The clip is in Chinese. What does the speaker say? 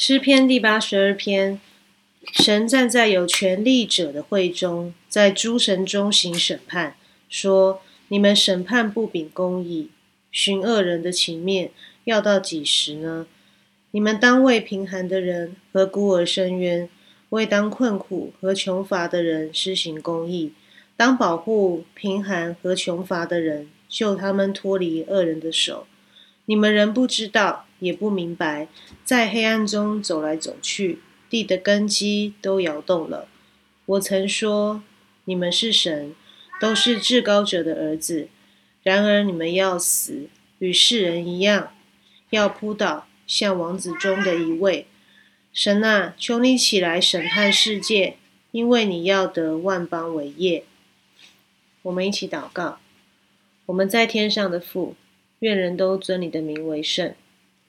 诗篇第八十二篇：神站在有权力者的会中，在诸神中行审判，说：你们审判不秉公义，寻恶人的情面，要到几时呢？你们当为贫寒的人和孤儿伸冤，为当困苦和穷乏的人施行公义，当保护贫寒和穷乏的人，救他们脱离恶人的手。你们仍不知道，也不明白，在黑暗中走来走去，地的根基都摇动了。我曾说，你们是神，都是至高者的儿子。然而你们要死，与世人一样，要扑倒，像王子中的一位。神啊，求你起来审判世界，因为你要得万邦为业。我们一起祷告：我们在天上的父。愿人都尊你的名为圣，